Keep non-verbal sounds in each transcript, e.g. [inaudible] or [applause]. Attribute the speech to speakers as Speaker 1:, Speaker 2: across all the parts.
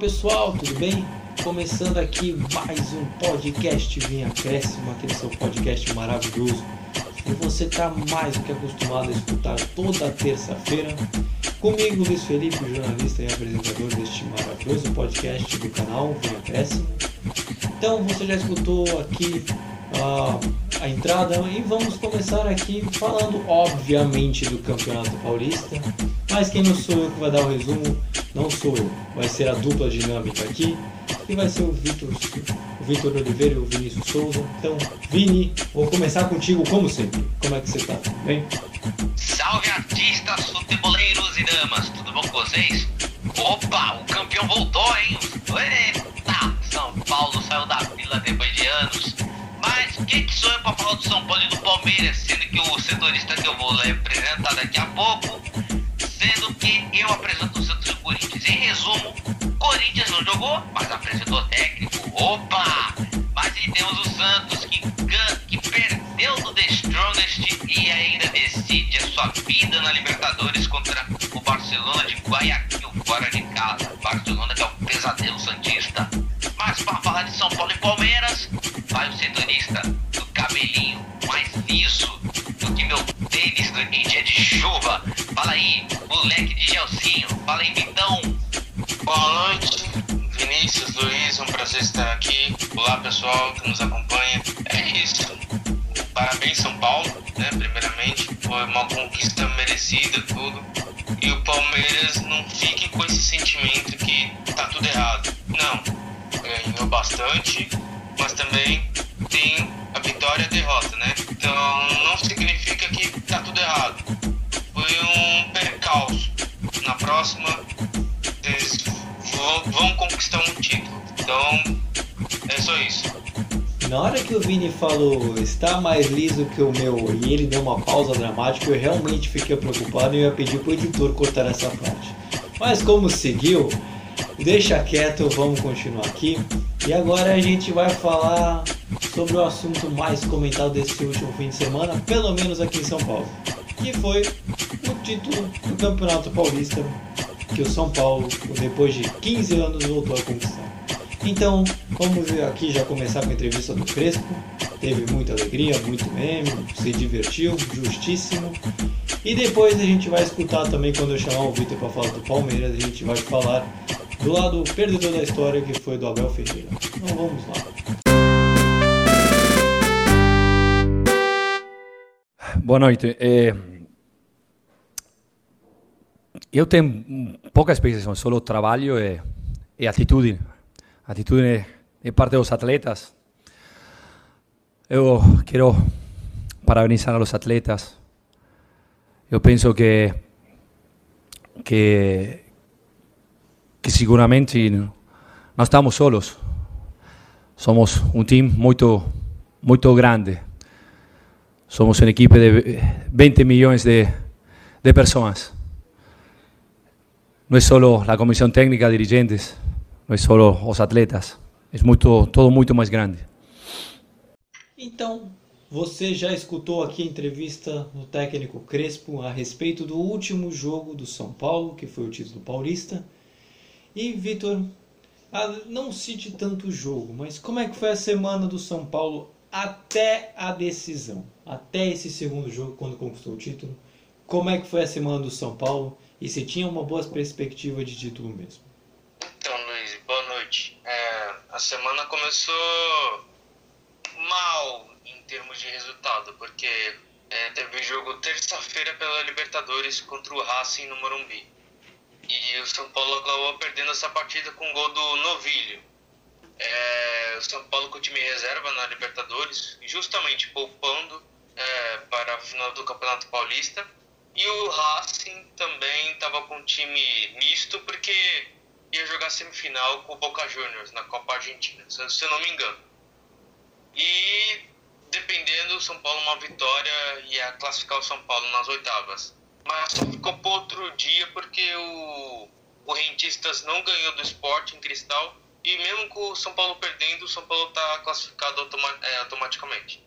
Speaker 1: pessoal, tudo bem? Começando aqui mais um podcast Vinha Acréscimo, aquele seu podcast maravilhoso. E você está mais do que acostumado a escutar toda terça-feira. Comigo, Luiz Felipe, jornalista e apresentador deste maravilhoso podcast do canal Vinha Acréscimo. Então, você já escutou aqui uh, a entrada e vamos começar aqui falando, obviamente, do Campeonato Paulista. Mas quem não sou eu que vai dar o resumo, não sou eu. Vai ser a dupla dinâmica aqui e vai ser o Vitor, o Vitor Oliveira e o Vinícius Souza. Então, Vini, vou começar contigo como sempre. Como é que você tá? Bem?
Speaker 2: Salve artistas, futeboleiros e damas, tudo bom com vocês? Opa, o campeão voltou, hein? Eita, São Paulo saiu da fila depois de anos. Quem que sou eu pra falar do São Paulo e do Palmeiras, sendo que o setorista que eu vou apresentar daqui a pouco sendo que eu apresento o Santos e o Corinthians. Em resumo, Corinthians não jogou, mas apresentou técnico. Opa! Mas aí temos o Santos que, que perdeu do The Strongest e ainda decide a sua vida na Libertadores contra o Barcelona de Guayaquil, fora de casa. Barcelona que é o pesadelo santista. Mas para falar de São Paulo e Palmeiras, vai o setorista em dia de chuva. Fala aí, moleque de Gelsinho. Fala aí, Vitão.
Speaker 3: Boa noite, Vinícius, Luiz, um prazer estar aqui. Olá, pessoal que nos acompanha. É isso. Parabéns, São Paulo, né? Primeiramente, foi uma conquista merecida, tudo. E o Palmeiras não fique com esse sentimento que tá tudo errado. Não, ganhou bastante, mas também tem a vitória e a derrota, né? Então não significa um percalço. Na próxima, eles vão conquistar um título. Então é só isso.
Speaker 1: Na hora que o Vini falou está mais liso que o meu e ele deu uma pausa dramática, eu realmente fiquei preocupado e ia pedir pro editor cortar essa parte. Mas como seguiu, deixa quieto, vamos continuar aqui. E agora a gente vai falar sobre o assunto mais comentado desse último fim de semana, pelo menos aqui em São Paulo, que foi o título do Campeonato Paulista que o São Paulo, depois de 15 anos, voltou a conquistar. Então, vamos aqui já começar com a entrevista do Crespo. Teve muita alegria, muito meme, se divertiu, justíssimo. E depois a gente vai escutar também quando eu chamar o Vitor para falar do Palmeiras, a gente vai falar do lado perdedor da história que foi do Abel Ferreira. Então vamos lá.
Speaker 4: Boa noite. É, eu tenho pouca experiência, só trabalho e, e atitude. Atitude de parte dos atletas. Eu quero parabenizar os atletas. Eu penso que que que seguramente não estamos solos. Somos um time muito muito grande somos una equipe de 20 millones de, de personas. No es solo la comisión técnica, dirigentes, no es solo os atletas, é muito, todo muito mais grande.
Speaker 1: Então, você já escutou aqui a entrevista do técnico Crespo a respeito do último jogo do São Paulo, que foi o título paulista. E, Vitor, não cite tanto o jogo, mas como é que foi a semana do São Paulo até a decisão, até esse segundo jogo, quando conquistou o título. Como é que foi a semana do São Paulo e se tinha uma boa perspectiva de título mesmo?
Speaker 3: Então, Luiz, boa noite. É, a semana começou mal em termos de resultado, porque é, teve jogo terça-feira pela Libertadores contra o Racing no Morumbi. E o São Paulo acabou perdendo essa partida com o gol do Novilho é, o São Paulo com o time reserva na Libertadores, justamente poupando é, para a final do Campeonato Paulista. E o Racing também estava com um time misto, porque ia jogar semifinal com o Boca Juniors na Copa Argentina, se eu não me engano. E dependendo, o São Paulo uma vitória ia classificar o São Paulo nas oitavas. Mas só ficou para outro dia porque o, o Rentistas não ganhou do esporte em Cristal e mesmo com o São Paulo perdendo, o São Paulo está classificado automa é, automaticamente.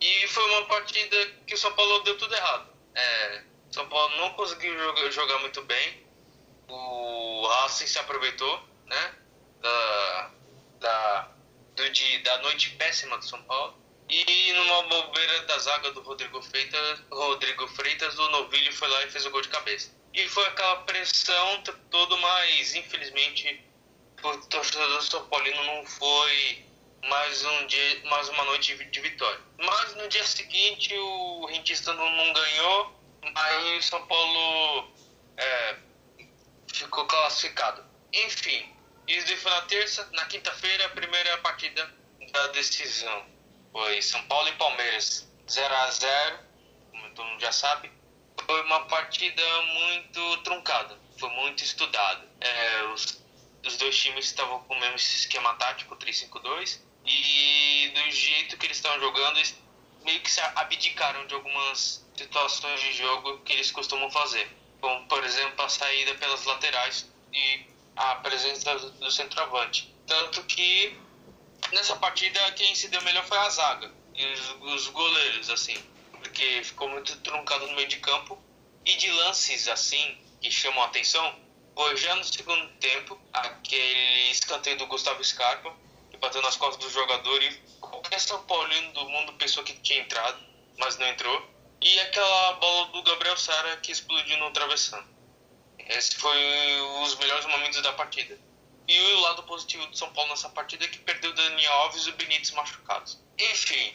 Speaker 3: E foi uma partida que o São Paulo deu tudo errado. É, São Paulo não conseguiu jogar, muito bem. O Racing se aproveitou, né? da, da, do, de, da noite péssima do São Paulo. E numa bobeira da zaga do Rodrigo Freitas, Rodrigo Freitas, o Novilho foi lá e fez o gol de cabeça. E foi aquela pressão todo, mas infelizmente o torcedor São Paulino não foi mais um dia, mais uma noite de vitória. Mas no dia seguinte o Rentista não, não ganhou, aí o São Paulo é, ficou classificado. Enfim, isso foi na terça, na quinta-feira a primeira partida da decisão. Foi São Paulo e Palmeiras 0 a 0 como todo mundo já sabe. Foi uma partida muito truncada, foi muito estudada. É, os, os dois times estavam com o mesmo esquema tático, 3-5-2, e do jeito que eles estavam jogando, meio que se abdicaram de algumas situações de jogo que eles costumam fazer. Como, por exemplo, a saída pelas laterais e a presença do centroavante. Tanto que nessa partida quem se deu melhor foi a zaga e os, os goleiros, assim, porque ficou muito truncado no meio de campo. E de lances assim que chamam a atenção, foi já no segundo tempo aquele escanteio do Gustavo Scarpa, que bateu nas costas do jogador e qualquer São Paulino do mundo pensou que tinha entrado, mas não entrou. E aquela bola do Gabriel Sara que explodiu no travessão. Esse foi os melhores momentos da partida. E o lado positivo do São Paulo nessa partida é que perdeu Daniel Alves e o Benítez machucados. Enfim,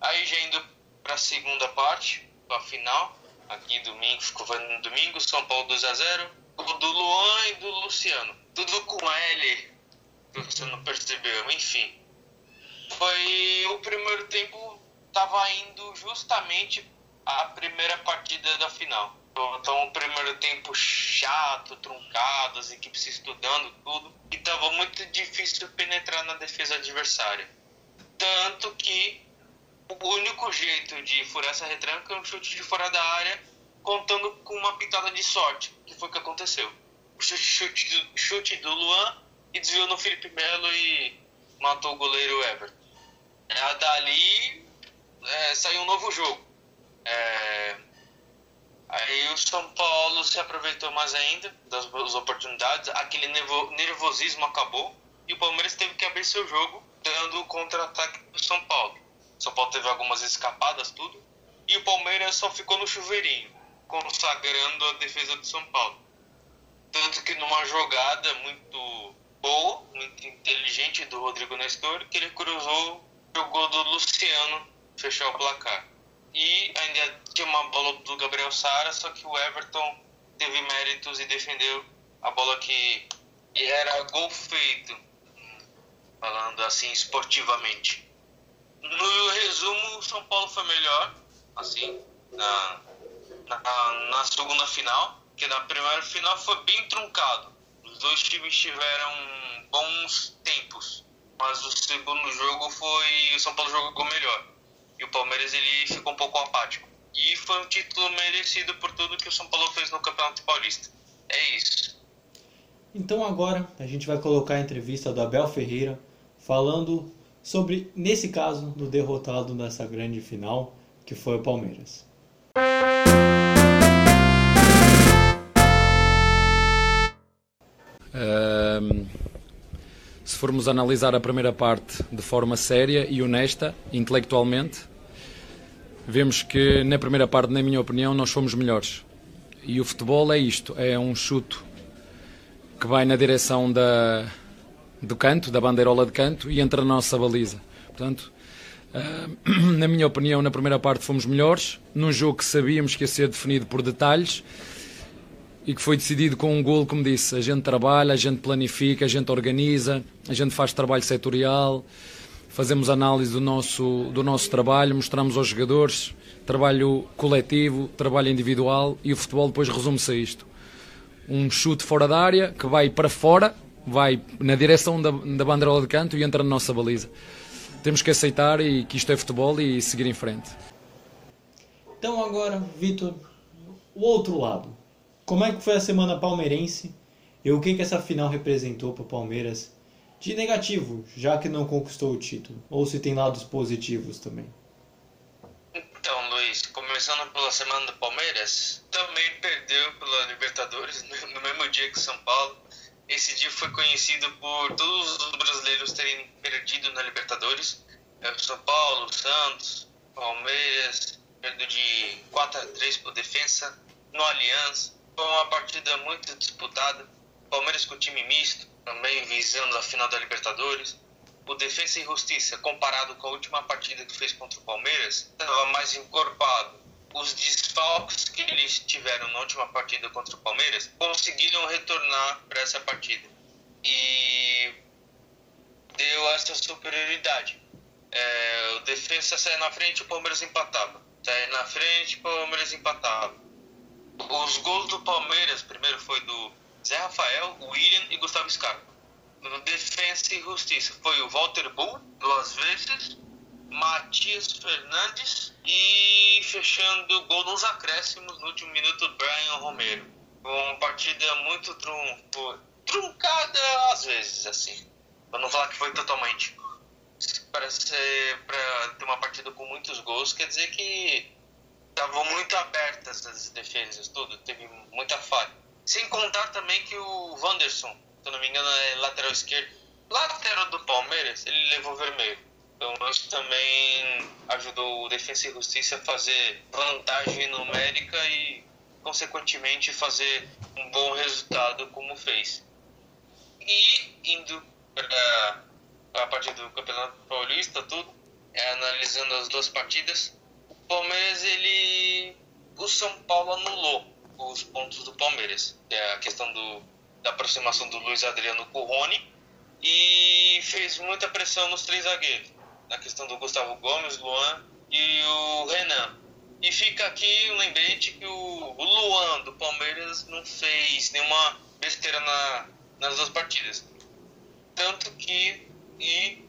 Speaker 3: aí já indo para a segunda parte, a final, aqui domingo, ficou no domingo, São Paulo 2 a 0 o do Luan e do Luciano. Tudo com L, você não percebeu, enfim. Foi o primeiro tempo, estava indo justamente a primeira partida da final. Então, o primeiro tempo chato, truncado, as equipes estudando, tudo. E tava muito difícil penetrar na defesa adversária. Tanto que o único jeito de furar essa retranca é um chute de fora da área, contando com uma pitada de sorte, que foi o que aconteceu. O chute, chute, chute do Luan e desviou no Felipe Melo e matou o goleiro Everton. É, dali é, saiu um novo jogo. É, Aí o São Paulo se aproveitou mais ainda das, das oportunidades, aquele nervosismo acabou e o Palmeiras teve que abrir seu jogo dando o contra-ataque para o São Paulo. O São Paulo teve algumas escapadas, tudo, e o Palmeiras só ficou no chuveirinho, consagrando a defesa do São Paulo. Tanto que numa jogada muito boa, muito inteligente do Rodrigo Nestor, que ele cruzou o gol do Luciano fechar o placar. E ainda tinha uma bola do Gabriel Sara, só que o Everton teve méritos e defendeu a bola que era gol feito, falando assim esportivamente. No resumo, o São Paulo foi melhor, assim, na, na, na segunda final, que na primeira final foi bem truncado. Os dois times tiveram bons tempos, mas o segundo jogo foi o São Paulo jogou melhor. E o Palmeiras ele ficou um pouco apático. E foi um título merecido por tudo que o São Paulo fez no Campeonato Paulista. É isso.
Speaker 1: Então agora a gente vai colocar a entrevista do Abel Ferreira falando sobre, nesse caso, do derrotado nessa grande final, que foi o Palmeiras.
Speaker 4: Se formos analisar a primeira parte de forma séria e honesta, intelectualmente, vemos que na primeira parte, na minha opinião, nós fomos melhores. E o futebol é isto, é um chuto que vai na direção da, do canto, da bandeirola de canto e entra na nossa baliza. Portanto, [clears throat] na minha opinião, na primeira parte fomos melhores, num jogo que sabíamos que ia ser definido por detalhes e que foi decidido com um golo, como disse. A gente trabalha, a gente planifica, a gente organiza, a gente faz trabalho setorial, fazemos análise do nosso, do nosso trabalho, mostramos aos jogadores trabalho coletivo, trabalho individual e o futebol depois resume-se a isto. Um chute fora da área que vai para fora, vai na direção da, da banderola de canto e entra na nossa baliza. Temos que aceitar e que isto é futebol e seguir em frente.
Speaker 1: Então agora, Vitor, o outro lado como é que foi a semana palmeirense e o que, que essa final representou para o Palmeiras de negativo, já que não conquistou o título? Ou se tem lados positivos também?
Speaker 3: Então, Luiz, começando pela semana do Palmeiras, também perdeu pela Libertadores no mesmo dia que São Paulo. esse dia foi conhecido por todos os brasileiros terem perdido na Libertadores. É, São Paulo, Santos, Palmeiras, perdeu de 4 a 3 por defesa no Allianz. Foi uma partida muito disputada. Palmeiras com time misto, também visando a final da Libertadores. O Defesa e Justiça, comparado com a última partida que fez contra o Palmeiras, estava mais encorpado. Os desfalques que eles tiveram na última partida contra o Palmeiras conseguiram retornar para essa partida. E deu essa superioridade. É, o Defesa saia na frente, o Palmeiras empatava. Saia na frente, o Palmeiras empatava. Os gols do Palmeiras, primeiro foi do Zé Rafael, William e Gustavo Scarpa. No Defensa e Justiça foi o Walter Bull, duas vezes, Matias Fernandes e fechando o gol nos acréscimos no último minuto, Brian Romero. Uma partida muito truncada às vezes, assim. Pra não falar que foi totalmente. Para ser ter uma partida com muitos gols, quer dizer que estavam muito abertas as defesas, tudo, teve muita falha. Sem contar também que o Wanderson, se eu não me engano, é lateral esquerdo, lateral do Palmeiras, ele levou vermelho. Então isso também ajudou o Defensa e Justiça a fazer vantagem numérica e, consequentemente, fazer um bom resultado como fez. E indo para a partida do Campeonato Paulista, tudo, é, analisando as duas partidas, Palmeiras, ele. O São Paulo anulou os pontos do Palmeiras. É a questão do, da aproximação do Luiz Adriano com o Rony e fez muita pressão nos três zagueiros. Na questão do Gustavo Gomes, Luan e o Renan. E fica aqui um lembrete que o, o Luan do Palmeiras não fez nenhuma besteira na, nas duas partidas. Tanto que. E.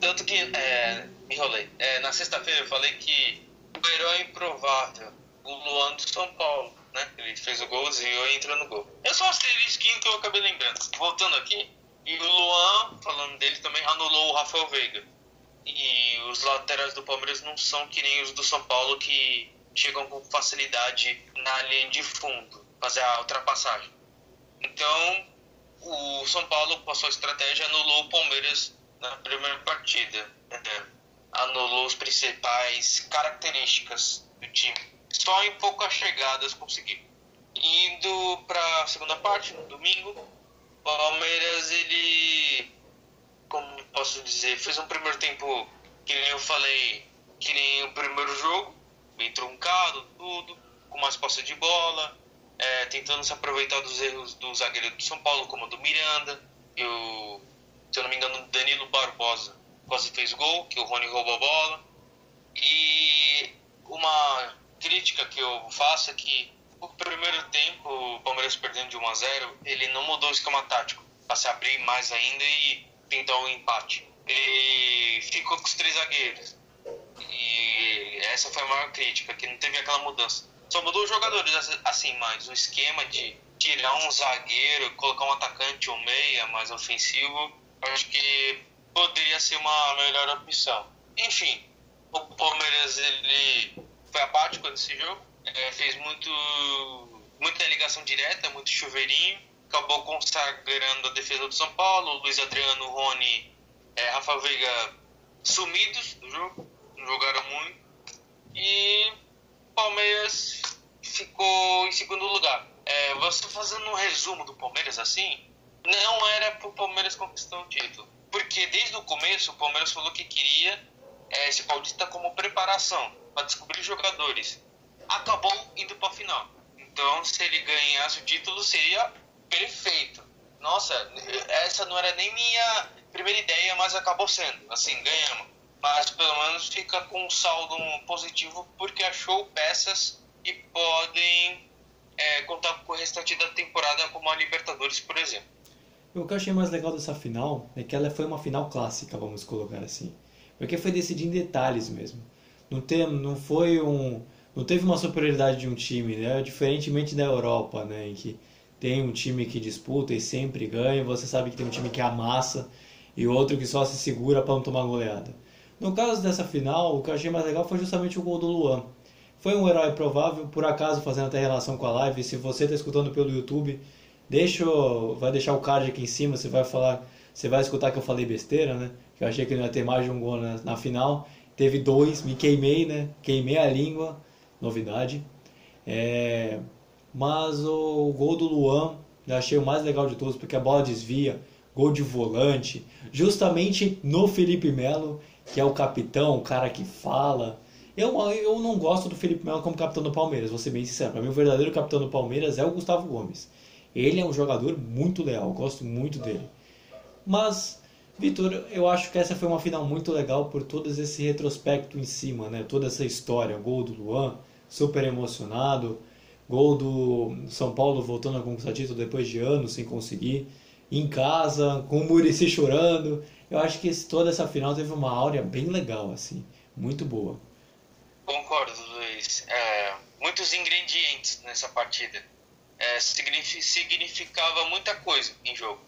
Speaker 3: Tanto que. É, me enrolei. É, na sexta-feira eu falei que o herói improvável, o Luan do São Paulo, né? Ele fez o golzinho e entrou no gol. Eu só asterisquinho que eu acabei lembrando. Voltando aqui, e o Luan, falando dele também, anulou o Rafael Veiga. E os laterais do Palmeiras não são que nem os do São Paulo que chegam com facilidade na linha de fundo, fazer a ultrapassagem. Então, o São Paulo passou a estratégia anulou o Palmeiras na primeira partida. Né? Anulou as principais características do time. Só em poucas chegadas conseguiu. Indo para a segunda parte, no domingo, o Palmeiras, ele, como posso dizer, fez um primeiro tempo, que nem eu falei, que nem o primeiro jogo, bem truncado, tudo, com mais posse de bola, é, tentando se aproveitar dos erros do zagueiro do São Paulo, como o do Miranda, e o, se eu não me engano, Danilo Barbosa quase fez gol, que o Rony roubou a bola. E uma crítica que eu faço é que o primeiro tempo, o Palmeiras perdendo de 1 a 0, ele não mudou o esquema tático para se abrir mais ainda e tentar um empate. Ele ficou com os três zagueiros. E essa foi a maior crítica, que não teve aquela mudança. Só mudou os jogadores assim, mas o esquema de tirar um zagueiro, colocar um atacante ou um meia mais ofensivo, acho que poderia ser uma melhor opção. Enfim, o Palmeiras ele foi apático nesse jogo, é, fez muito muita ligação direta, muito chuveirinho, acabou consagrando a defesa do São Paulo, Luiz Adriano, Rony, é, Rafa Veiga sumidos do jogo, não jogaram muito, e Palmeiras ficou em segundo lugar. É, você fazendo um resumo do Palmeiras assim, não era para o Palmeiras conquistar o título. Porque desde o começo o Palmeiras falou que queria é, esse Paulista como preparação para descobrir jogadores. Acabou indo para a final. Então, se ele ganhasse o título, seria perfeito. Nossa, essa não era nem minha primeira ideia, mas acabou sendo. Assim, ganhamos. Mas pelo menos fica com um saldo positivo porque achou peças que podem é, contar com o restante da temporada, como a Libertadores, por exemplo.
Speaker 1: O que eu achei mais legal dessa final é que ela foi uma final clássica, vamos colocar assim. Porque foi decidir em detalhes mesmo. Não, tem, não foi um. Não teve uma superioridade de um time, né? Diferentemente da Europa, né? Em que tem um time que disputa e sempre ganha, você sabe que tem um time que amassa e outro que só se segura para não tomar goleada. No caso dessa final, o que eu achei mais legal foi justamente o gol do Luan. Foi um herói provável, por acaso fazendo até relação com a live, se você está escutando pelo YouTube, Deixa, vai deixar o card aqui em cima, você vai falar, você vai escutar que eu falei besteira, né? Que eu achei que não ia ter mais de um gol na, na final. Teve dois, me queimei, né? Queimei a língua, novidade. É, mas o gol do Luan eu achei o mais legal de todos, porque a bola desvia, gol de volante, justamente no Felipe Melo, que é o capitão, o cara que fala. Eu, eu não gosto do Felipe Melo como capitão do Palmeiras, vou ser bem sincero. Para mim, o verdadeiro capitão do Palmeiras é o Gustavo Gomes. Ele é um jogador muito leal, gosto muito dele. Mas, Vitor, eu acho que essa foi uma final muito legal por todo esse retrospecto em cima, né? Toda essa história, gol do Luan, super emocionado, gol do São Paulo voltando a conquistar título depois de anos sem conseguir, em casa, com o Murici chorando. Eu acho que toda essa final teve uma áurea bem legal, assim, muito boa.
Speaker 3: Concordo, Luiz. É, muitos ingredientes nessa partida. É, significava muita coisa em jogo.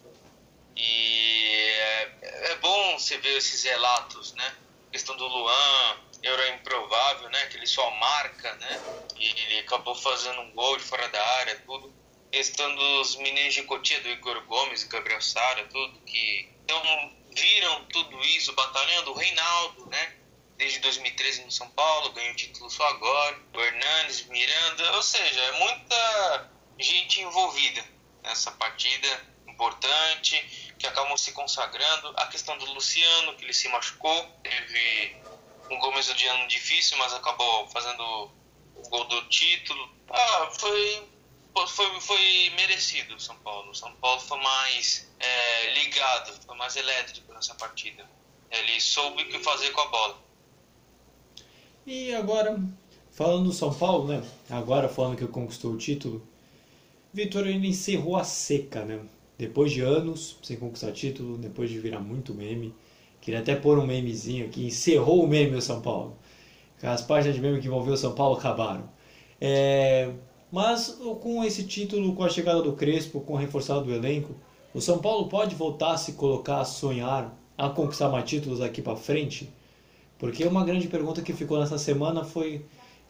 Speaker 3: E é, é bom você ver esses relatos, né? A questão do Luan, era improvável, né? Que ele só marca, né? E ele acabou fazendo um gol de fora da área, tudo. Questão dos meninos de Cotia, do Igor Gomes e Gabriel Sara, tudo que então viram tudo isso, batalhando. O Reinaldo, né? Desde 2013 no São Paulo, ganhou o título só agora. O Hernandes, Miranda, ou seja, é muita gente envolvida nessa partida importante, que acabam se consagrando. A questão do Luciano, que ele se machucou, teve um começo de ano difícil, mas acabou fazendo o gol do título. Ah, foi, foi, foi merecido o São Paulo. O São Paulo foi mais é, ligado, foi mais elétrico nessa partida. Ele soube o que fazer com a bola.
Speaker 1: E agora, falando do São Paulo, né? Agora falando que conquistou o título, Vitor ele encerrou a seca, né? Depois de anos sem conquistar título, depois de virar muito meme Queria até pôr um memezinho aqui. Encerrou o meme o São Paulo. As páginas de meme que envolveu o São Paulo acabaram. É, mas com esse título, com a chegada do Crespo, com o reforçado do elenco, o São Paulo pode voltar a se colocar, a sonhar, a conquistar mais títulos aqui para frente? Porque uma grande pergunta que ficou nessa semana foi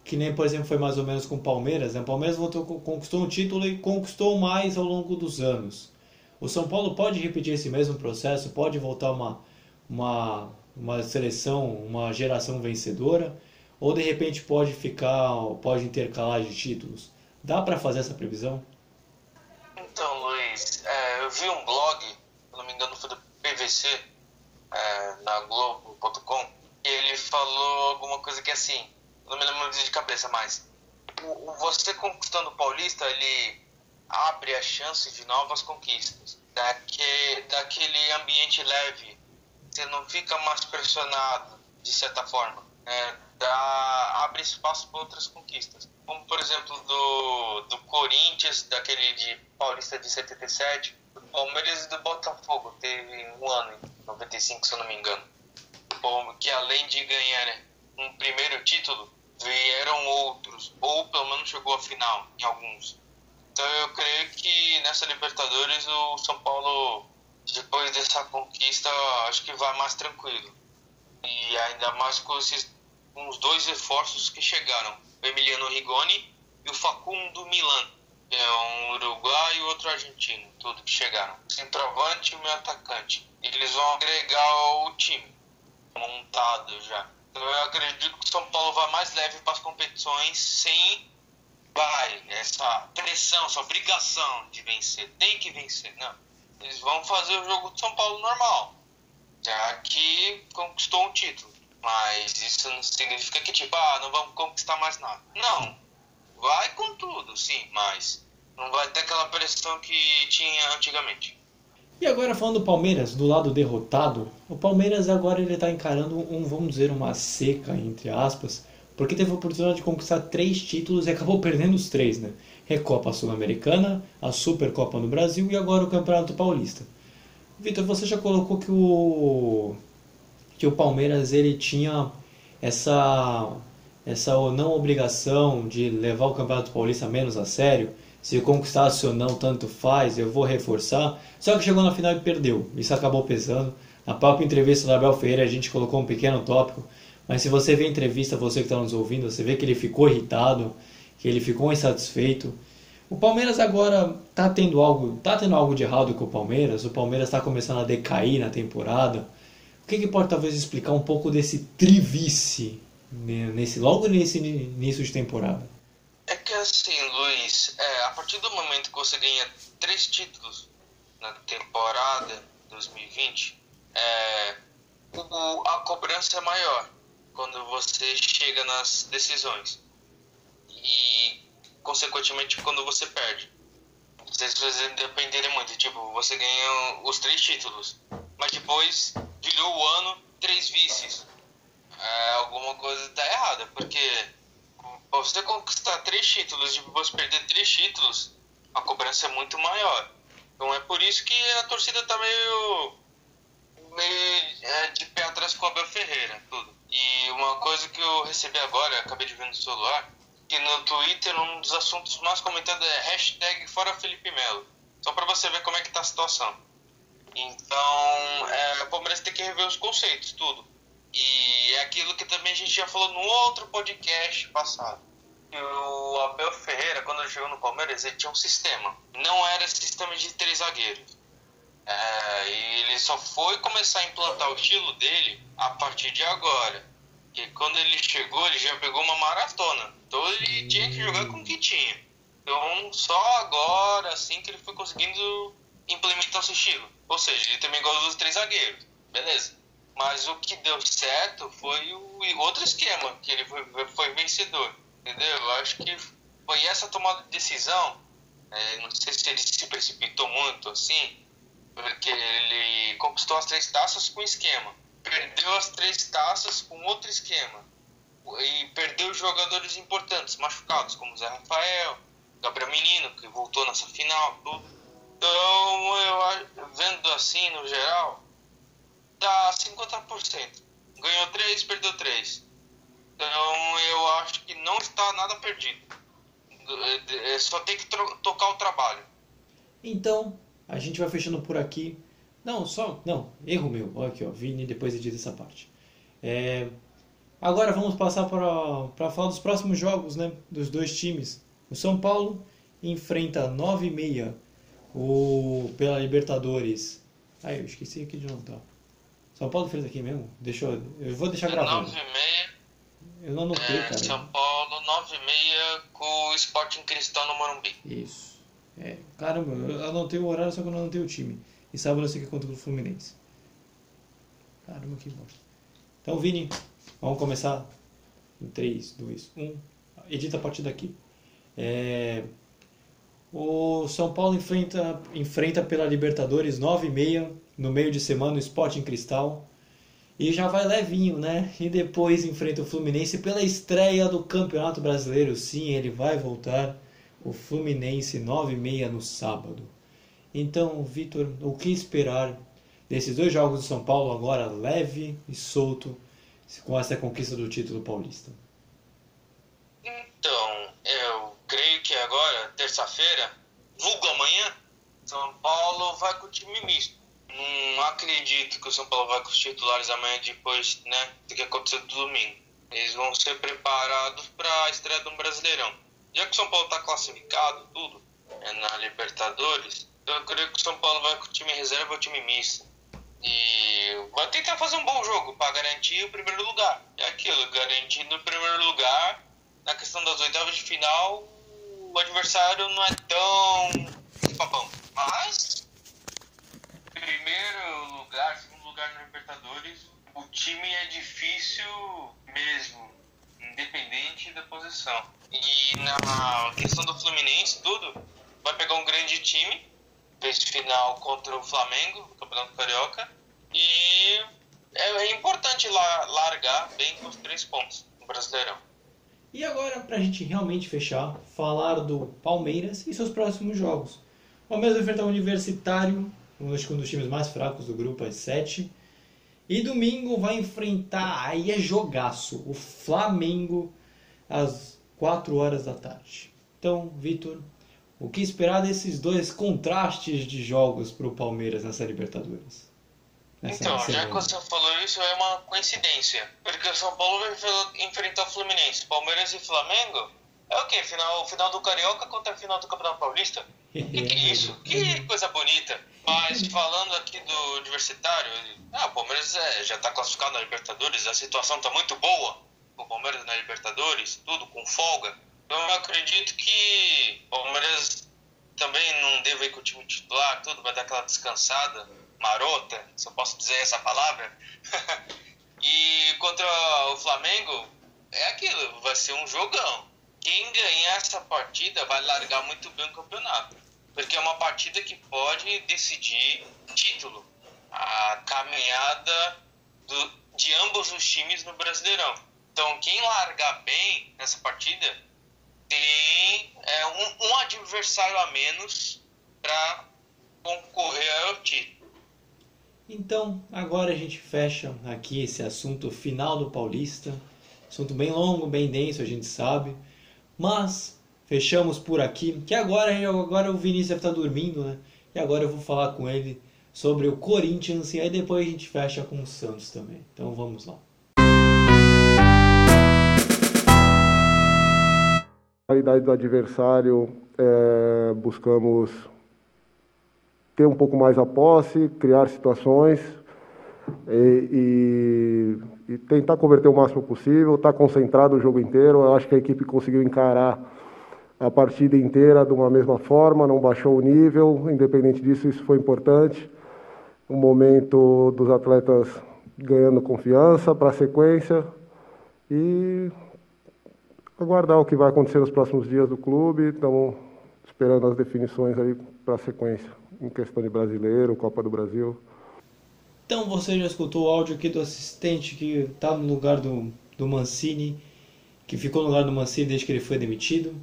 Speaker 1: que nem, por exemplo, foi mais ou menos com o Palmeiras. Né? O Palmeiras voltou, conquistou um título e conquistou mais ao longo dos anos. O São Paulo pode repetir esse mesmo processo? Pode voltar uma uma, uma seleção, uma geração vencedora, ou de repente pode ficar, pode intercalar de títulos? Dá para fazer essa previsão?
Speaker 3: Então, Luiz, é, eu vi um blog, se não me engano foi do PVC, é, na Globo.com, e ele falou alguma coisa que assim, não me lembro de cabeça, mas o, você conquistando o Paulista, ele abre a chance de novas conquistas, daque, daquele ambiente leve você não fica mais pressionado, de certa forma. É, dá, abre espaço para outras conquistas. Como, por exemplo, do, do Corinthians, daquele de Paulista de 77, do Palmeiras e do Botafogo. Teve um ano, em 95, se eu não me engano. Que além de ganhar um primeiro título, vieram outros, ou pelo menos chegou à final em alguns. Então eu creio que nessa Libertadores o São Paulo depois dessa conquista, acho que vai mais tranquilo. E ainda mais com esses com os dois reforços que chegaram, o Emiliano Rigoni e o Facundo Milan, que é um uruguai e outro argentino, tudo que chegaram. Centroavante e o meu atacante. Eles vão agregar o time montado já. Eu acredito que o São Paulo vai mais leve para as competições sem vai essa pressão, essa obrigação de vencer. Tem que vencer, não eles vão fazer o jogo de São Paulo normal, já que conquistou um título. Mas isso não significa que, tipo, ah, não vamos conquistar mais nada. Não. Vai com tudo, sim, mas não vai ter aquela pressão que tinha antigamente.
Speaker 1: E agora falando do Palmeiras, do lado derrotado, o Palmeiras agora ele está encarando um, vamos dizer, uma seca, entre aspas, porque teve a oportunidade de conquistar três títulos e acabou perdendo os três, né? Recopa Sul-Americana, a Supercopa no Brasil e agora o Campeonato Paulista. Vitor, você já colocou que o que o Palmeiras ele tinha essa essa não obrigação de levar o Campeonato Paulista menos a sério, se conquistasse ou não, tanto faz, eu vou reforçar. Só que chegou na final e perdeu. Isso acabou pesando. Na própria entrevista do Abel Ferreira a gente colocou um pequeno tópico, mas se você vê a entrevista, você que está nos ouvindo, você vê que ele ficou irritado, que ele ficou insatisfeito. O Palmeiras agora tá tendo algo, tá tendo algo de errado com o Palmeiras. O Palmeiras está começando a decair na temporada. O que, que pode talvez explicar um pouco desse trivice nesse logo nesse início de temporada?
Speaker 3: É que assim, Luiz, é, a partir do momento que você ganha três títulos na temporada 2020, é, o, a cobrança é maior quando você chega nas decisões. E, consequentemente, quando você perde. Vocês dependerem muito. Tipo, você ganha os três títulos, mas depois virou o ano, três vices. É, alguma coisa está errada, porque Pra você conquistar três títulos e depois perder três títulos, a cobrança é muito maior. Então é por isso que a torcida tá meio, meio é, de pé atrás com o Abel Ferreira, tudo. E uma coisa que eu recebi agora, acabei de ver no celular, que no Twitter um dos assuntos mais comentados é hashtag fora Felipe Melo. Só para você ver como é que tá a situação. Então, é, o Palmeiras tem que rever os conceitos, tudo. E é aquilo que também a gente já falou no outro podcast passado. Que o Abel Ferreira, quando chegou no Palmeiras, ele tinha um sistema. Não era sistema de três zagueiros. É, e ele só foi começar a implantar o estilo dele a partir de agora. Que quando ele chegou, ele já pegou uma maratona. Então ele tinha que jogar com o que tinha. Então só agora, assim, que ele foi conseguindo implementar o seu estilo. Ou seja, ele também gosta dos três zagueiros. Beleza. Mas o que deu certo foi o outro esquema, que ele foi, foi vencedor. Entendeu? Eu acho que foi essa tomada de decisão. É, não sei se ele se precipitou muito assim, porque ele conquistou as três taças com esquema. Perdeu as três taças com outro esquema. E perdeu jogadores importantes, machucados, como Zé Rafael, Gabriel Menino, que voltou nessa final, tudo. Então, eu vendo assim no geral, dá 50%. Ganhou 3, perdeu 3. Então eu acho que não está nada perdido. É, é só tem que tocar o trabalho.
Speaker 1: Então, a gente vai fechando por aqui. Não, só. Não, erro meu. Olha aqui, ó. Vini depois edita essa parte. É, agora vamos passar para falar dos próximos jogos, né? Dos dois times. O São Paulo enfrenta 9 e meia o, pela Libertadores. Ai, eu esqueci aqui de notar. São Paulo fez aqui mesmo? Deixa eu, eu vou deixar gravado.
Speaker 3: 9 e meia.
Speaker 1: Eu não anotei,
Speaker 3: é,
Speaker 1: cara.
Speaker 3: São Paulo, 9 e meia com o Sporting Cristão no Morumbi.
Speaker 1: Isso. É, caramba, eu anotei o horário, só que eu não anotei o time. E sábado eu sei que é contra o Fluminense. Caramba, que bosta. Então, Vini, vamos começar em 3, 2, 1. Edita a partir daqui. É... O São Paulo enfrenta, enfrenta pela Libertadores 9 e meia no meio de semana o Sporting Cristal. E já vai levinho, né? E depois enfrenta o Fluminense pela estreia do Campeonato Brasileiro. Sim, ele vai voltar. O Fluminense 9 e meia no sábado. Então, Vitor, o que esperar desses dois jogos do São Paulo agora leve e solto com essa conquista do título paulista?
Speaker 3: Então, eu creio que agora, terça-feira, vulgo amanhã, São Paulo vai com o time misto não acredito que o São Paulo vai com os titulares amanhã depois né, do que aconteceu no domingo. Eles vão ser preparados para a estreia do Brasileirão. Já que o São Paulo está classificado, tudo, é na Libertadores, então eu creio que o São Paulo vai com o time reserva ou time misto. E vai tentar fazer um bom jogo para garantir o primeiro lugar. É aquilo, garantindo o primeiro lugar. Na questão das oitavas de final, o adversário não é tão papão. Mas primeiro lugar, segundo lugar no Libertadores, o time é difícil mesmo, independente da posição. E na questão do Fluminense, tudo, vai pegar um grande time, fez final contra o Flamengo, Campeonato Carioca, e é, é importante largar bem com os três pontos no Brasileirão.
Speaker 1: E agora, para a gente realmente fechar, falar do Palmeiras e seus próximos jogos. O Palmeiras vai enfrentar o Universitário um dos times mais fracos do grupo, às 7. E domingo vai enfrentar, aí é jogaço, o Flamengo às 4 horas da tarde. Então, Vitor, o que esperar desses dois contrastes de jogos para o Palmeiras nessa Libertadores?
Speaker 3: Nessa então, semana. já que você falou isso, é uma coincidência. Porque o São Paulo vai enfrentar o Fluminense. Palmeiras e Flamengo É o quê? Final, final do Carioca contra a final do Campeonato Paulista? Que que é isso? Que coisa bonita. Mas falando aqui do universitário, ah, o Palmeiras é, já está classificado na Libertadores, a situação está muito boa. O Palmeiras na Libertadores, tudo com folga. Então, eu acredito que o Palmeiras também não deve ir com o time titular, tudo vai dar aquela descansada, marota, se eu posso dizer essa palavra. [laughs] e contra o Flamengo, é aquilo, vai ser um jogão. Quem ganhar essa partida vai largar muito bem o campeonato. Porque é uma partida que pode decidir título. A caminhada do, de ambos os times no Brasileirão. Então, quem largar bem nessa partida tem é, um, um adversário a menos para concorrer ao título.
Speaker 1: Então, agora a gente fecha aqui esse assunto final do Paulista. Assunto bem longo, bem denso, a gente sabe. Mas fechamos por aqui. Que agora, agora o Vinícius deve estar dormindo, né? E agora eu vou falar com ele sobre o Corinthians e aí depois a gente fecha com o Santos também. Então vamos lá.
Speaker 5: A idade do adversário, é, buscamos ter um pouco mais a posse, criar situações e, e, e tentar converter o máximo possível, estar tá concentrado o jogo inteiro. Eu acho que a equipe conseguiu encarar a partida inteira de uma mesma forma, não baixou o nível, independente disso, isso foi importante. Um momento dos atletas ganhando confiança para a sequência e aguardar o que vai acontecer nos próximos dias do clube. Estamos esperando as definições aí para a sequência, em questão de brasileiro, Copa do Brasil.
Speaker 1: Então você já escutou o áudio aqui do assistente que está no lugar do, do Mancini, que ficou no lugar do Mancini desde que ele foi demitido.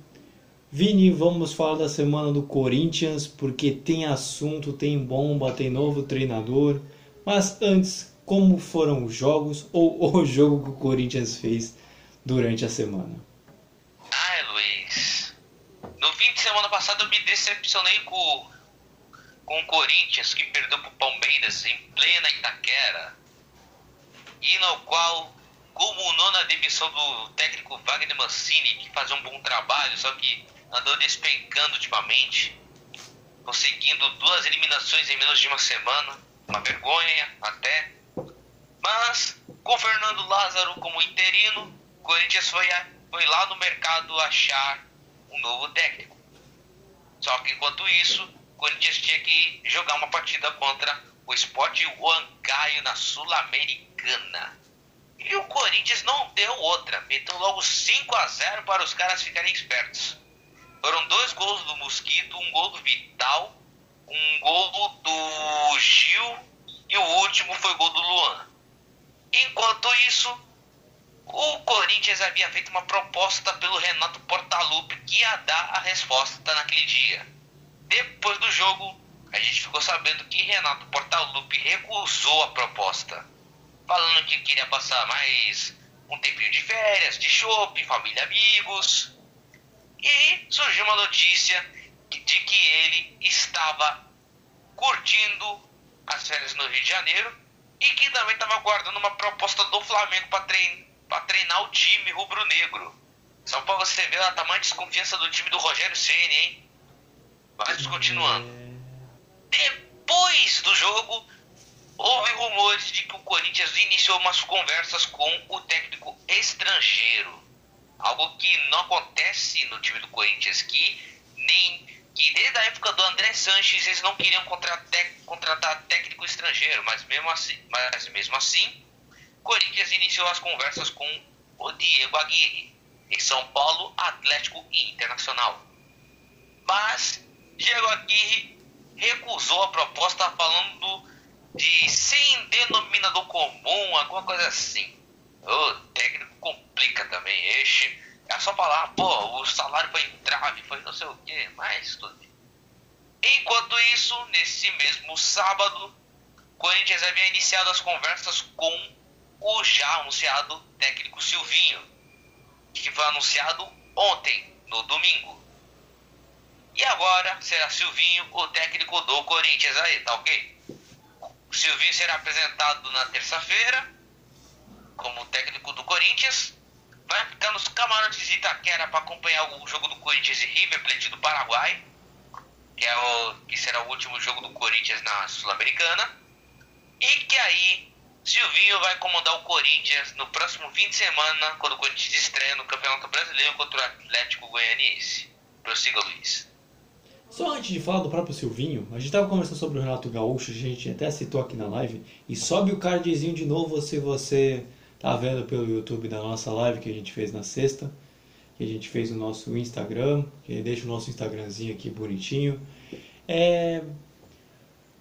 Speaker 1: Vini, vamos falar da semana do Corinthians, porque tem assunto, tem bomba, tem novo treinador. Mas antes, como foram os jogos ou [laughs] o jogo que o Corinthians fez durante a semana?
Speaker 2: semana passada eu me decepcionei com, com o Corinthians, que perdeu para o Palmeiras em plena Itaquera. E no qual culminou na demissão do técnico Wagner Mancini, que fazia um bom trabalho, só que andou despencando ultimamente, conseguindo duas eliminações em menos de uma semana, uma vergonha até. Mas com Fernando Lázaro como interino, o Corinthians foi, foi lá no mercado achar um novo técnico. Só que enquanto isso, o Corinthians tinha que jogar uma partida contra o Sport Huancaio na Sul-Americana. E o Corinthians não deu outra, meteu logo 5 a 0 para os caras ficarem espertos. Foram dois gols do Mosquito, um gol do Vital, um gol do Gil e o último foi gol do Luan. Enquanto isso, o Corinthians havia feito uma proposta pelo Renato Portaluppi que ia dar a resposta naquele dia. Depois do jogo, a gente ficou sabendo que Renato Portaluppi recusou a proposta, falando que queria passar mais um tempinho de férias, de shopping, família, amigos. E surgiu uma notícia de que ele estava curtindo as férias no Rio de Janeiro e que também estava guardando uma proposta do Flamengo para treinar treinar o time rubro-negro. Só para você ver a tamanha desconfiança do time do Rogério Ceni, hein? Mas continuando. Depois do jogo, houve rumores de que o Corinthians iniciou umas conversas com o técnico estrangeiro. Algo que não acontece no time do Corinthians, que nem que desde a época do André Sanches eles não queriam contratar, contratar técnico estrangeiro, mas mesmo assim, mas mesmo assim Corinthians iniciou as conversas com o Diego Aguirre, em São Paulo, Atlético e Internacional. Mas Diego Aguirre recusou a proposta falando de sem denominador comum, alguma coisa assim. O técnico complica também. Este é só falar, pô, o salário foi entrave, foi não sei o que, mas tudo bem. Enquanto isso, nesse mesmo sábado, Corinthians havia iniciado as conversas com o já anunciado técnico Silvinho, que foi anunciado ontem, no domingo. E agora será Silvinho o técnico do Corinthians aí, tá ok? O Silvinho será apresentado na terça-feira como técnico do Corinthians. vai ficar nos camarotes de Itaquera para acompanhar o jogo do Corinthians e River Plate do Paraguai, que, é o, que será o último jogo do Corinthians na Sul-Americana. E que aí Silvinho vai comandar o Corinthians no próximo fim de semana, quando o Corinthians estreia no Campeonato Brasileiro contra o Atlético Goianiense. Prossiga, Luiz.
Speaker 1: Só antes de falar do próprio Silvinho, a gente estava conversando sobre o Renato Gaúcho, a gente até citou aqui na live, e sobe o cardzinho de novo se você tá vendo pelo YouTube da nossa live que a gente fez na sexta, que a gente fez no nosso Instagram, que deixa o nosso Instagramzinho aqui bonitinho. É...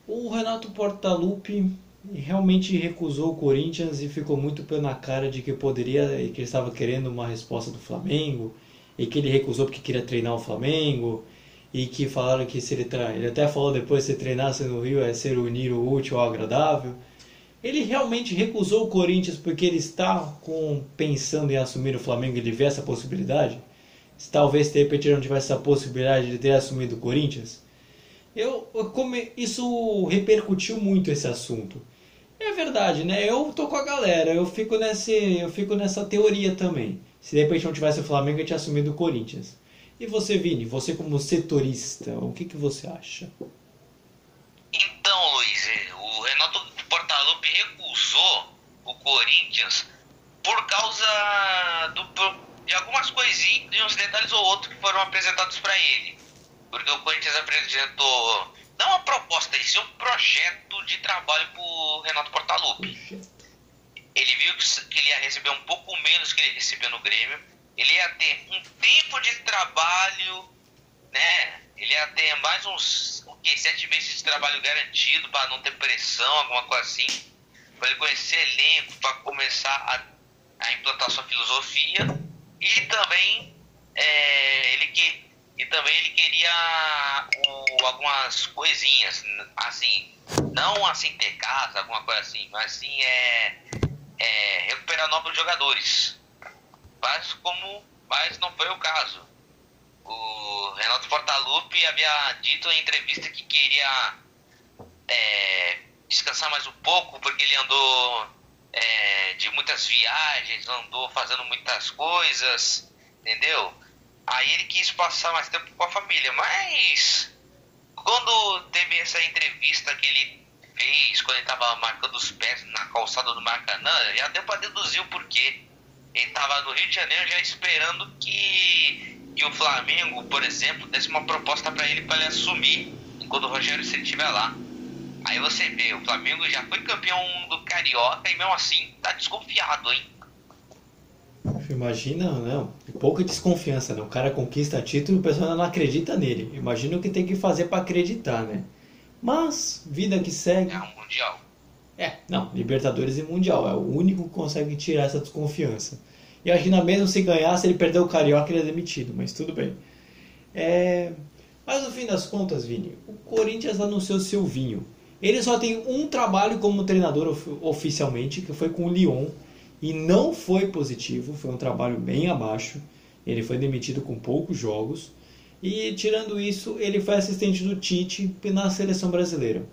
Speaker 1: O Renato Portaluppi realmente recusou o Corinthians e ficou muito na cara de que poderia, que ele estava querendo uma resposta do Flamengo, e que ele recusou porque queria treinar o Flamengo, e que falaram que se ele, ele até falou depois se treinasse no Rio é ser unir o útil ao agradável. Ele realmente recusou o Corinthians porque ele está com, pensando em assumir o Flamengo, ele vê essa possibilidade? Se talvez de repente não tivesse essa possibilidade de ter assumido o Corinthians? Eu, isso repercutiu muito esse assunto. É verdade, né? Eu tô com a galera, eu fico nesse, eu fico nessa teoria também. Se de repente não tivesse o Flamengo, eu tinha assumido o Corinthians. E você, Vini, você como setorista, o que, que você acha?
Speaker 2: Então, Luiz, o Corinthians por causa do, de algumas coisinhas, de uns detalhes ou outros que foram apresentados para ele. Porque o Corinthians apresentou, não uma proposta, e sim um projeto de trabalho para o Renato Portaluppi. Ele viu que ele ia receber um pouco menos que ele recebeu no Grêmio. Ele ia ter um tempo de trabalho, né? Ele ia ter mais uns o quê? sete meses de trabalho garantido para não ter pressão, alguma coisa assim. Para ele conhecer elenco, para começar a, a, implantar sua filosofia. E também é, ele que e também ele queria o, algumas coisinhas, assim, não assim ter casa, alguma coisa assim, mas sim é, é recuperar novos jogadores. Mas como mas não foi o caso. O Renato Portaluppi havia dito em entrevista que queria é, descansar mais um pouco porque ele andou é, de muitas viagens, andou fazendo muitas coisas, entendeu? Aí ele quis passar mais tempo com a família, mas quando teve essa entrevista que ele fez, quando ele estava marcando os pés na calçada do Maracanã, já deu para deduzir o porquê. Ele estava no Rio de Janeiro já esperando que, que o Flamengo, por exemplo, desse uma proposta para ele para ele assumir enquanto o Rogério se estiver lá. Aí você vê, o Flamengo já foi campeão do Carioca e mesmo assim tá desconfiado, hein?
Speaker 1: Imagina, não, pouca desconfiança, né? O cara conquista título e o pessoal não acredita nele. Imagina o que tem que fazer para acreditar, né? Mas, vida que segue.
Speaker 2: É um Mundial.
Speaker 1: É, não, Libertadores e Mundial. É o único que consegue tirar essa desconfiança. E que mesmo se ganhar, se ele perder o Carioca, ele é demitido, mas tudo bem. É... Mas no fim das contas, Vini, o Corinthians anunciou Silvinho. Ele só tem um trabalho como treinador of oficialmente, que foi com o Lyon e não foi positivo, foi um trabalho bem abaixo. Ele foi demitido com poucos jogos e tirando isso, ele foi assistente do Tite na seleção brasileira.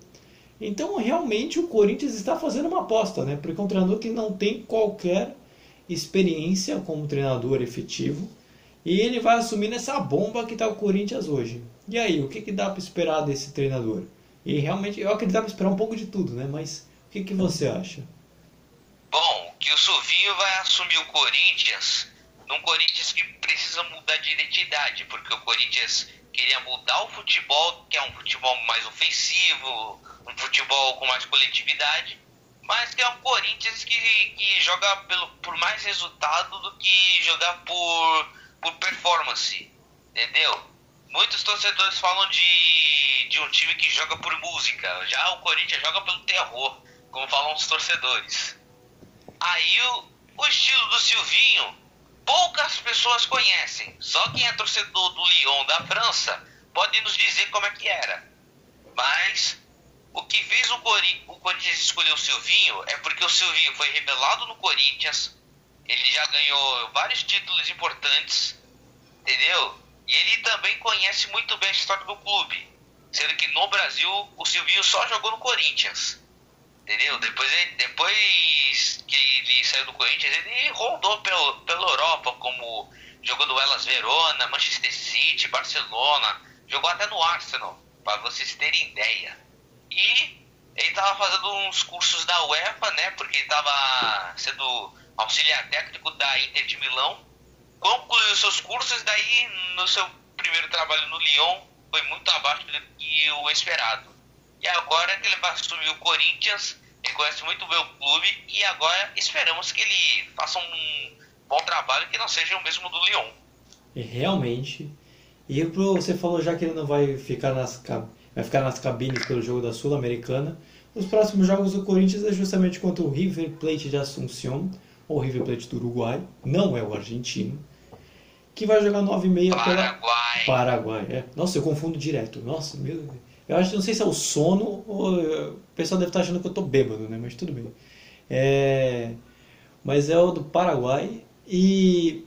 Speaker 1: Então, realmente o Corinthians está fazendo uma aposta, né? Porque é um treinador que não tem qualquer experiência como treinador efetivo e ele vai assumir nessa bomba que está o Corinthians hoje. E aí, o que, que dá para esperar desse treinador? E realmente, eu para esperar um pouco de tudo, né? Mas o que, que você acha?
Speaker 2: Bom, que o Silvinho vai assumir o Corinthians num Corinthians que precisa mudar de identidade, porque o Corinthians queria mudar o futebol, que é um futebol mais ofensivo, um futebol com mais coletividade, mas que é um Corinthians que, que joga pelo, por mais resultado do que jogar por, por performance, entendeu? Muitos torcedores falam de, de um time que joga por música, já o Corinthians joga pelo terror, como falam os torcedores. Aí o, o estilo do Silvinho, poucas pessoas conhecem. Só quem é torcedor do Lyon da França pode nos dizer como é que era. Mas o que fez o, Cori o Corinthians escolher o Silvinho é porque o Silvinho foi revelado no Corinthians. Ele já ganhou vários títulos importantes, entendeu? E ele também conhece muito bem a história do clube. Sendo que no Brasil o Silvinho só jogou no Corinthians. Entendeu? Depois, ele, depois que ele saiu do Corinthians, ele rodou pelo, pela Europa, como jogou Elas Verona, Manchester City, Barcelona, jogou até no Arsenal, para vocês terem ideia. E ele estava fazendo uns cursos da UEFA, né? Porque ele estava sendo auxiliar técnico da Inter de Milão. Concluiu seus cursos, daí no seu primeiro trabalho no Lyon foi muito abaixo do que o esperado. E agora que ele vai assumir o Corinthians, ele conhece muito bem o clube e agora esperamos que ele faça um bom trabalho que não seja o mesmo do Lyon.
Speaker 1: E realmente. E você falou já que ele não vai ficar nas vai ficar nas cabines pelo jogo da Sul-Americana. Os próximos jogos do Corinthians é justamente contra o River Plate de Assunção, ou River Plate do Uruguai, não é o argentino, que vai jogar 9h30
Speaker 2: pela Paraguai.
Speaker 1: Paraguai. É. Nossa, eu confundo direto. Nossa, meu Deus. Eu acho, não sei se é o sono ou o pessoal deve estar achando que eu tô bêbado, né? Mas tudo bem. É, mas é o do Paraguai e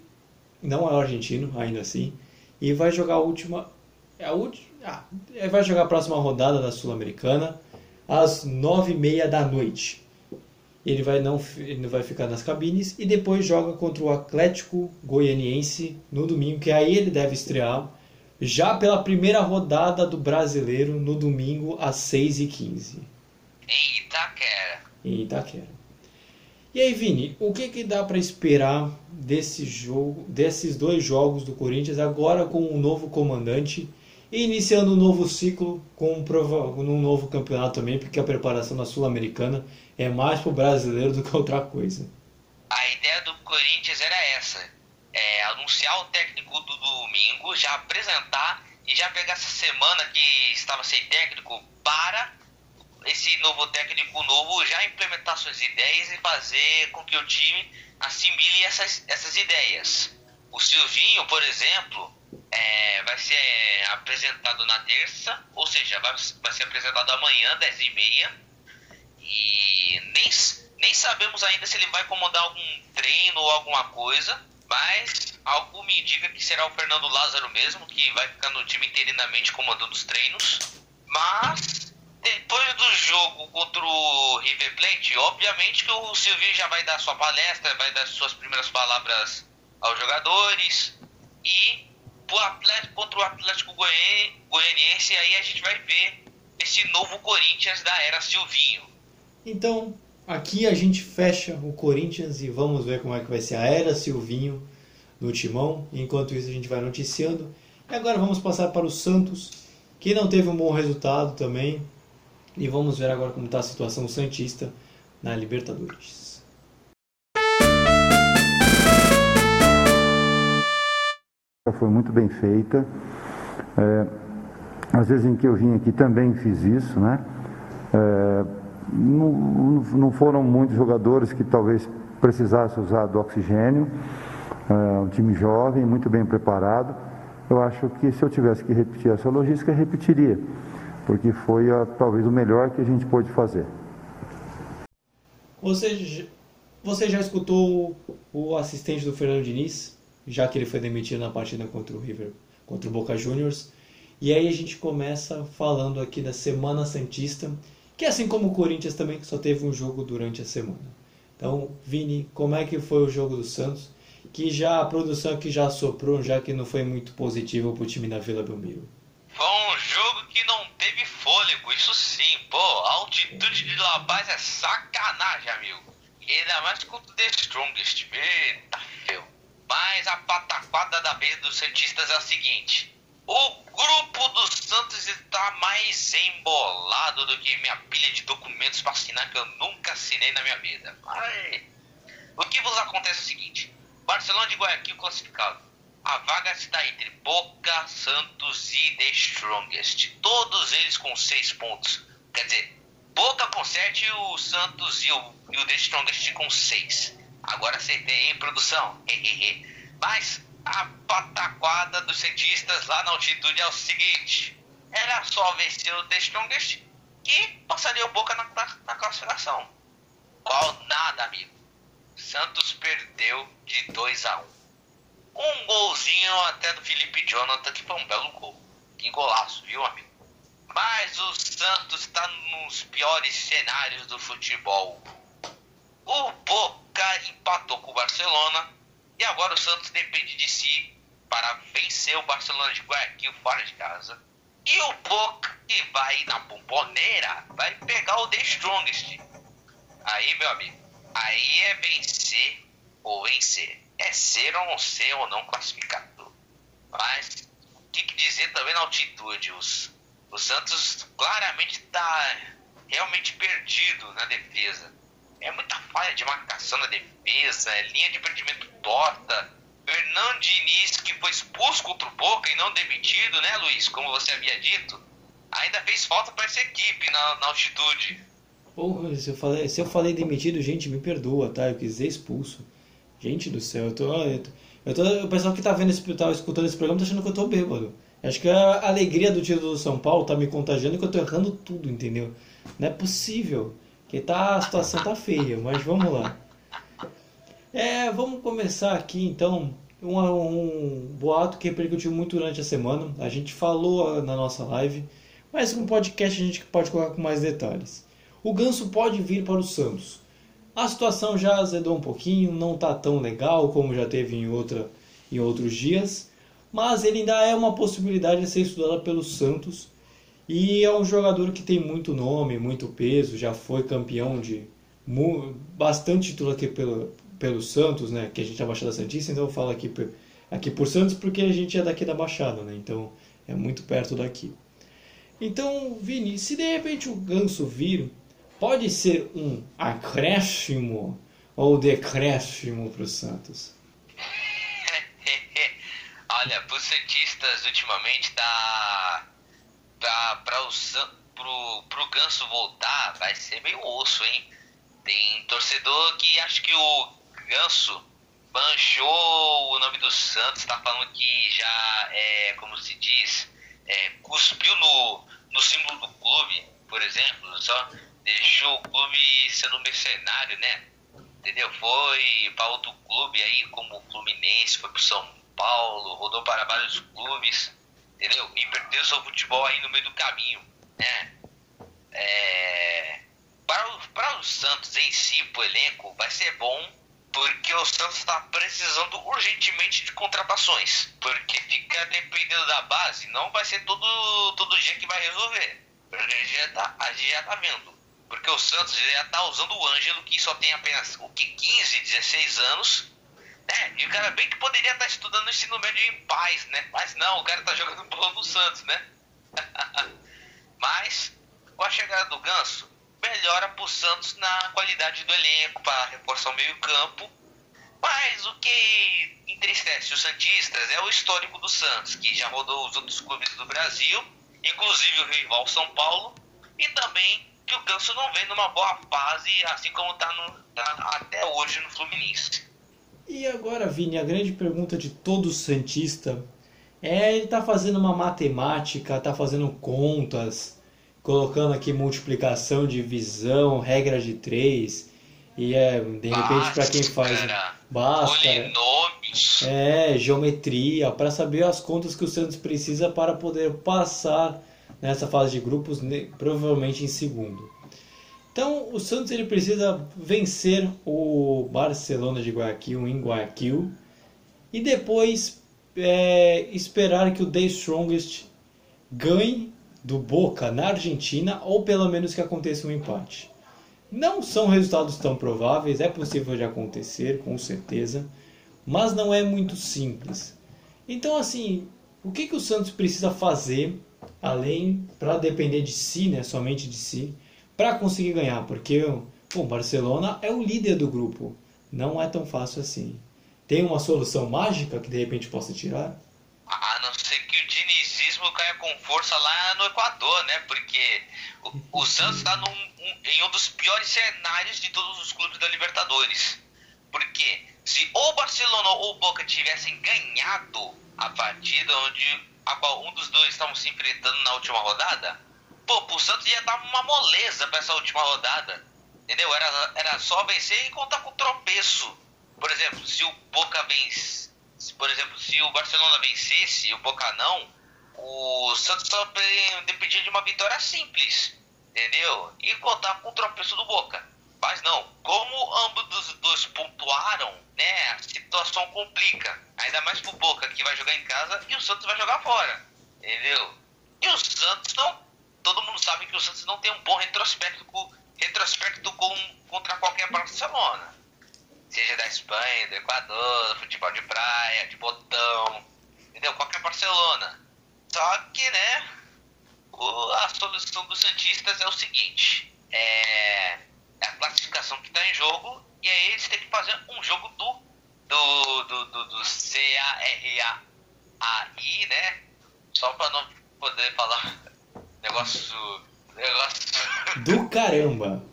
Speaker 1: não é o argentino, ainda assim. E vai jogar a última. É a última. Ah, é, vai jogar a próxima rodada da Sul-Americana às nove e meia da noite. Ele vai não, ele vai ficar nas cabines e depois joga contra o Atlético Goianiense no domingo, que aí ele deve estrear já pela primeira rodada do Brasileiro no domingo às 6h15.
Speaker 2: Em Itaquera.
Speaker 1: Em Itaquera. E aí, Vini, o que, que dá para esperar desse jogo, desses dois jogos do Corinthians agora com um novo comandante e iniciando um novo ciclo com um, prova, um novo campeonato também, porque a preparação da Sul-Americana é mais pro brasileiro do que outra coisa.
Speaker 2: A ideia do Corinthians era essa: é, anunciar o técnico do domingo, já apresentar e já pegar essa semana que estava sem técnico para esse novo técnico novo já implementar suas ideias e fazer com que o time assimile essas, essas ideias. O Silvinho, por exemplo, é, vai ser apresentado na terça, ou seja, vai, vai ser apresentado amanhã, 10h30. E nem, nem sabemos ainda se ele vai comandar algum treino ou alguma coisa. Mas algo me indica que será o Fernando Lázaro mesmo, que vai ficar no time interinamente comandando os treinos. Mas depois do jogo contra o River Plate, obviamente que o Silvinho já vai dar sua palestra, vai dar suas primeiras palavras aos jogadores. E pro Atlético, contra o Atlético Goianiense, aí a gente vai ver esse novo Corinthians da era Silvinho.
Speaker 1: Então, Aqui a gente fecha o Corinthians e vamos ver como é que vai ser a era Silvinho no timão. Enquanto isso a gente vai noticiando. E agora vamos passar para o Santos, que não teve um bom resultado também. E vamos ver agora como está a situação santista na Libertadores.
Speaker 6: Foi muito bem feita. É, às vezes em que eu vim aqui também fiz isso, né? É, não, não foram muitos jogadores que talvez precisassem usar do oxigênio. É um time jovem, muito bem preparado. Eu acho que se eu tivesse que repetir essa logística, repetiria, porque foi a, talvez o melhor que a gente pôde fazer.
Speaker 1: Você, você já escutou o assistente do Fernando Diniz, já que ele foi demitido na partida contra o River, contra o Boca Juniors. E aí a gente começa falando aqui da Semana Santista que assim como o Corinthians também que só teve um jogo durante a semana. Então, Vini, como é que foi o jogo do Santos? Que já a produção que já soprou, já que não foi muito positivo para o time da Vila Belmiro.
Speaker 2: Foi um jogo que não teve fôlego, isso sim, pô. A altitude de La Paz é sacanagem, amigo. E ainda mais contra o The Strongest. Eita, feio. Mas a pataquada da vez dos Santistas é a seguinte. O grupo do Santos está mais embolado do que minha pilha de documentos para assinar que eu nunca assinei na minha vida. O que vos acontece é o seguinte: Barcelona de Guayaquil classificado. A vaga está entre Boca, Santos e The Strongest. Todos eles com seis pontos. Quer dizer, Boca com sete e o Santos e o, e o The Strongest com seis. Agora acertei em produção. [laughs] Mas a pataquada dos cientistas lá na altitude é o seguinte: era só vencer o The Strongest que passaria o Boca na, na, na classificação. Qual nada, amigo. Santos perdeu de 2 a 1 um. um golzinho até do Felipe Jonathan, que foi um belo gol. Que golaço, viu, amigo? Mas o Santos está nos piores cenários do futebol. O Boca empatou com o Barcelona e agora o Santos depende de si para vencer o Barcelona de Guayaquil fora de casa. E o Boca que vai na bomboneira vai pegar o The Strongest. Aí, meu amigo, aí é vencer ou vencer. É ser ou não ser ou não classificado. Mas o que, que dizer também na altitude? Os, o Santos claramente está realmente perdido na defesa. É muita falha de marcação na defesa, é linha de prendimento torta. Fernando Diniz, que foi expulso contra o Boca e não demitido, né, Luiz? Como você havia dito, ainda fez falta para essa equipe na, na altitude.
Speaker 1: Porra, se eu, falei, se eu falei demitido, gente, me perdoa, tá? Eu quis dizer expulso. Gente do céu, eu tô. Eu tô, eu tô o pessoal que tá vendo esse, tá escutando esse programa tá achando que eu tô bêbado. Acho que a alegria do título do São Paulo tá me contagiando e que eu tô errando tudo, entendeu? Não é possível. Que tá, a situação tá feia, mas vamos lá. É, vamos começar aqui então. Um, um boato que repercutiu muito durante a semana. A gente falou na nossa live, mas no podcast a gente pode colocar com mais detalhes. O Ganso pode vir para o Santos. A situação já azedou um pouquinho, não tá tão legal como já teve em, outra, em outros dias, mas ele ainda é uma possibilidade de ser estudada pelo Santos e é um jogador que tem muito nome, muito peso, já foi campeão de bastante título aqui pelo, pelo Santos, né? Que a gente é a Baixada Santista, então eu falo aqui, aqui por Santos porque a gente é daqui da Baixada, né? Então é muito perto daqui. Então, Vini, se de repente o Ganso vir, pode ser um acréscimo ou decréscimo para o Santos? [laughs]
Speaker 2: Olha, para os Santistas ultimamente tá para o pro, pro Ganso voltar vai ser meio osso, hein? Tem torcedor que acha que o Ganso manchou o nome do Santos, tá falando que já é, como se diz, é, cuspiu no, no símbolo do clube, por exemplo, só deixou o clube sendo mercenário, né? Entendeu? Foi para outro clube aí, como o Fluminense, foi pro São Paulo, rodou para vários clubes entendeu? E perdeu seu futebol aí no meio do caminho, né? É... Para, o, para o Santos em si, pro elenco, vai ser bom, porque o Santos está precisando urgentemente de contratações. Porque ficar dependendo da base não vai ser todo, todo dia que vai resolver. A gente já tá, a gente já tá vendo. Porque o Santos já tá usando o Ângelo, que só tem apenas o que 15, 16 anos, é, e o cara bem que poderia estar estudando ensino médio em paz, né? Mas não, o cara tá jogando bola no Santos, né? [laughs] Mas, com a chegada do Ganso, melhora pro Santos na qualidade do elenco, para reforçar o meio-campo. Mas o que entristece os Santistas é o histórico do Santos, que já rodou os outros clubes do Brasil, inclusive o rival São Paulo, e também que o Ganso não vem numa boa fase, assim como tá, no, tá até hoje no Fluminense.
Speaker 1: E agora, Vini, a grande pergunta de todo Santista é ele tá fazendo uma matemática, tá fazendo contas, colocando aqui multiplicação, divisão, regra de três, e é, de repente, para quem faz basta, é, geometria, para saber as contas que o Santos precisa para poder passar nessa fase de grupos, provavelmente em segundo. Então o Santos ele precisa vencer o Barcelona de Guayaquil em Guayaquil e depois é, esperar que o The Strongest ganhe do Boca na Argentina ou pelo menos que aconteça um empate. Não são resultados tão prováveis, é possível de acontecer, com certeza, mas não é muito simples. Então, assim, o que, que o Santos precisa fazer, além para depender de si, né, somente de si, para conseguir ganhar, porque o Barcelona é o líder do grupo. Não é tão fácil assim. Tem uma solução mágica que de repente possa tirar?
Speaker 2: A não ser que o dinizismo caia com força lá no Equador, né? Porque o, o Santos está um, em um dos piores cenários de todos os clubes da Libertadores. Porque se o Barcelona ou o Boca tivessem ganhado a partida onde a qual um dos dois estavam se enfrentando na última rodada, Pô, pro Santos ia dar uma moleza pra essa última rodada. Entendeu? Era, era só vencer e contar com tropeço. Por exemplo, se o Boca vence. Por exemplo, se o Barcelona vencesse e o Boca não, o Santos só dependia de uma vitória simples, entendeu? E contar com o tropeço do Boca. Mas não, como ambos os dois pontuaram, né, a situação complica. Ainda mais pro Boca, que vai jogar em casa, e o Santos vai jogar fora, entendeu? E o Santos não, todo mundo sabe que o Santos não tem um bom retrospecto, retrospecto com, contra qualquer Barcelona. Seja da Espanha, do Equador, futebol de praia, de botão, entendeu? Qualquer Barcelona. Só que, né, o, a solução dos Santistas é o seguinte: é, é a classificação que está em jogo, e aí eles têm que fazer um jogo do, do, do, do, do C-A-R-A-I, né? Só para não poder falar negócio. negócio.
Speaker 1: Do caramba!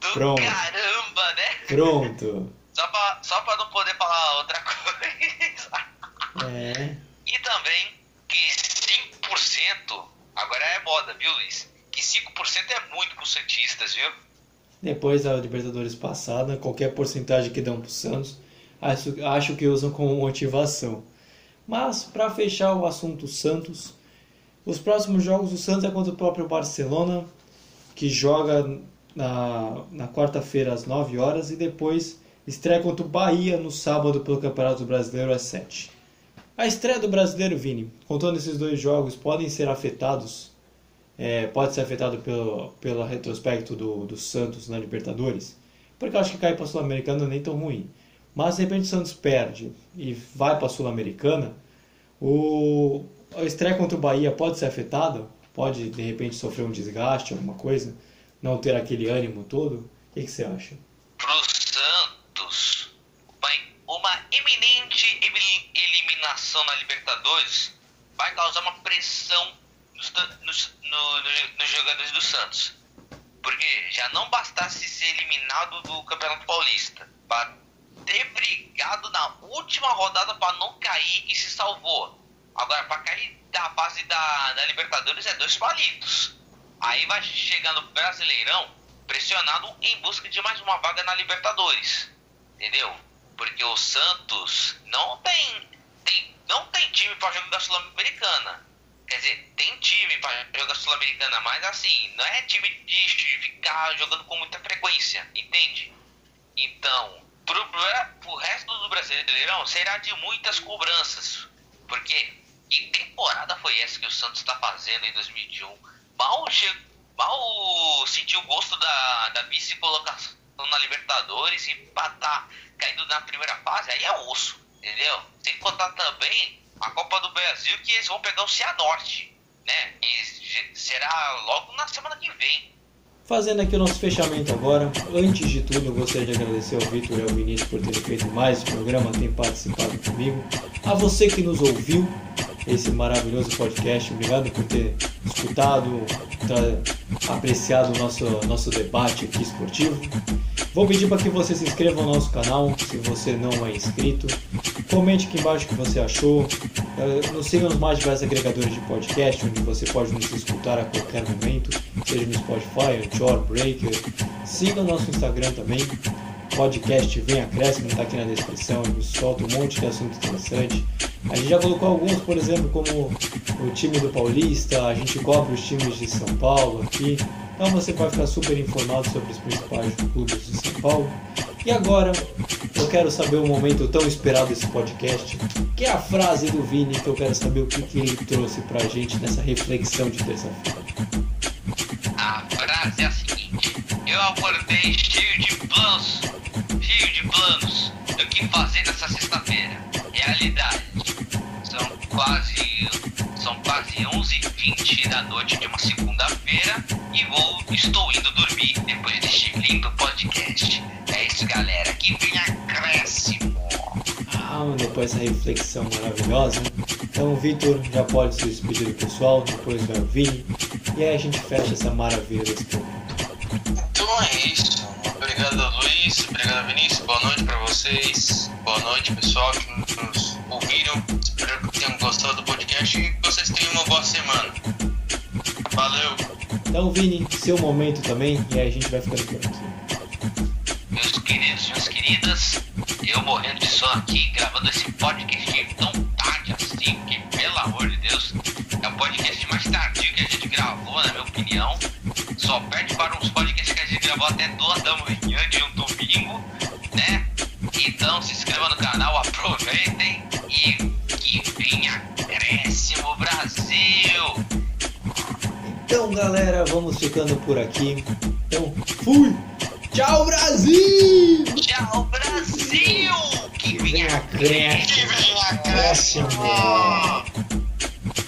Speaker 2: Do Pronto. caramba, né?
Speaker 1: Pronto.
Speaker 2: Só pra, só pra não poder falar outra coisa.
Speaker 1: É.
Speaker 2: E também que 5%, agora é moda, viu, Luiz? Que 5% é muito pros Santistas, viu?
Speaker 1: Depois da Libertadores passada, qualquer porcentagem que dão pro Santos, acho, acho que usam como motivação. Mas, para fechar o assunto Santos, os próximos jogos do Santos é contra o próprio Barcelona, que joga na, na quarta-feira às 9 horas e depois estreia contra o Bahia no sábado pelo Campeonato Brasileiro às 7. A estreia do Brasileiro, Vini, contando esses dois jogos, podem ser afetados, é, pode ser afetado pelo, pelo retrospecto do, do Santos na Libertadores, porque eu acho que cair para a Sul-Americana não é nem tão ruim. Mas de repente o Santos perde e vai para a Sul-Americana, o, a estreia contra o Bahia pode ser afetada, pode de repente sofrer um desgaste, alguma coisa, não ter aquele ânimo todo. O que, que você acha?
Speaker 2: Pro Santos, uma iminente eliminação na Libertadores vai causar uma pressão nos, nos, no, nos jogadores do Santos. Porque já não bastasse ser eliminado do Campeonato Paulista, para ter brigado na última rodada para não cair e se salvou Agora, para cair da base da, da Libertadores é dois palitos. Aí vai chegar no Brasileirão pressionado em busca de mais uma vaga na Libertadores. Entendeu? Porque o Santos não tem, tem não tem time para jogar Sul-Americana. Quer dizer, tem time para jogar Sul-Americana, mas assim, não é time de ficar jogando com muita frequência, entende? Então, pro, pro resto do Brasileirão será de muitas cobranças. Porque que temporada foi essa que o Santos está fazendo em 2021? Mal, che... mal sentiu o gosto da, da vice-colocação na Libertadores e para tá caindo na primeira fase, aí é osso, entendeu? Sem contar também a Copa do Brasil que eles vão pegar o Cianorte, né? E será logo na semana que vem.
Speaker 1: Fazendo aqui o nosso fechamento agora, antes de tudo eu gostaria de agradecer ao Vitor e ao Vinícius por terem feito mais esse programa, terem participado comigo. A você que nos ouviu, esse maravilhoso podcast. Obrigado por ter escutado, apreciado o nosso, nosso debate aqui esportivo. Vou pedir para que você se inscreva no nosso canal, se você não é inscrito. Comente aqui embaixo o que você achou. Eh, nos siga nos mais diversos agregadores de podcast, onde você pode nos escutar a qualquer momento, seja no Spotify, Anchor, Breaker. Siga o nosso Instagram também, podcast Vem Acréscimo, está aqui na descrição, ele solta um monte de assunto interessante. A gente já colocou alguns, por exemplo, como o time do Paulista, a gente cobre os times de São Paulo aqui. Então você vai ficar super informado sobre os principais clubes de São Paulo. E agora eu quero saber o momento tão esperado desse podcast, que é a frase do Vini, que eu quero saber o que, que ele trouxe pra gente nessa reflexão de terça-feira.
Speaker 2: A frase é a seguinte: Eu acordei cheio de planos, planos do que fazer nessa sexta-feira. Realidade quase são quase 11h20 da noite de uma segunda-feira e vou estou indo dormir depois deste lindo podcast. É isso, galera. Que vem acréscimo.
Speaker 1: Ah, depois dessa reflexão maravilhosa. Então o Vitor já pode se despedir do pessoal, depois vai o Vini. E aí a gente fecha essa maravilha desse programa.
Speaker 3: Então é isso. Obrigado, Luiz. Obrigado, Vinícius. Boa noite para vocês. Boa noite, pessoal que nos ouviram. Espero que tenham gostado do podcast e que vocês tenham uma boa semana. Valeu.
Speaker 1: Então, Vini, seu momento também, e aí a gente vai ficando por aqui.
Speaker 2: Meus queridos, minhas queridas, eu morrendo de sono aqui, gravando esse podcast tão tarde assim, que pelo amor de Deus, é um podcast opinião. Só perde para uns gravou até duas da manhã de um domingo, né? Então se inscreva no canal, aproveitem e que venha acréscimo Brasil!
Speaker 1: Então, galera, vamos ficando por aqui. Então, fui! Tchau, Brasil!
Speaker 2: Tchau, Brasil! Que venha
Speaker 1: acréscimo!
Speaker 3: Que vem
Speaker 1: Acréscimo!
Speaker 3: acréscimo!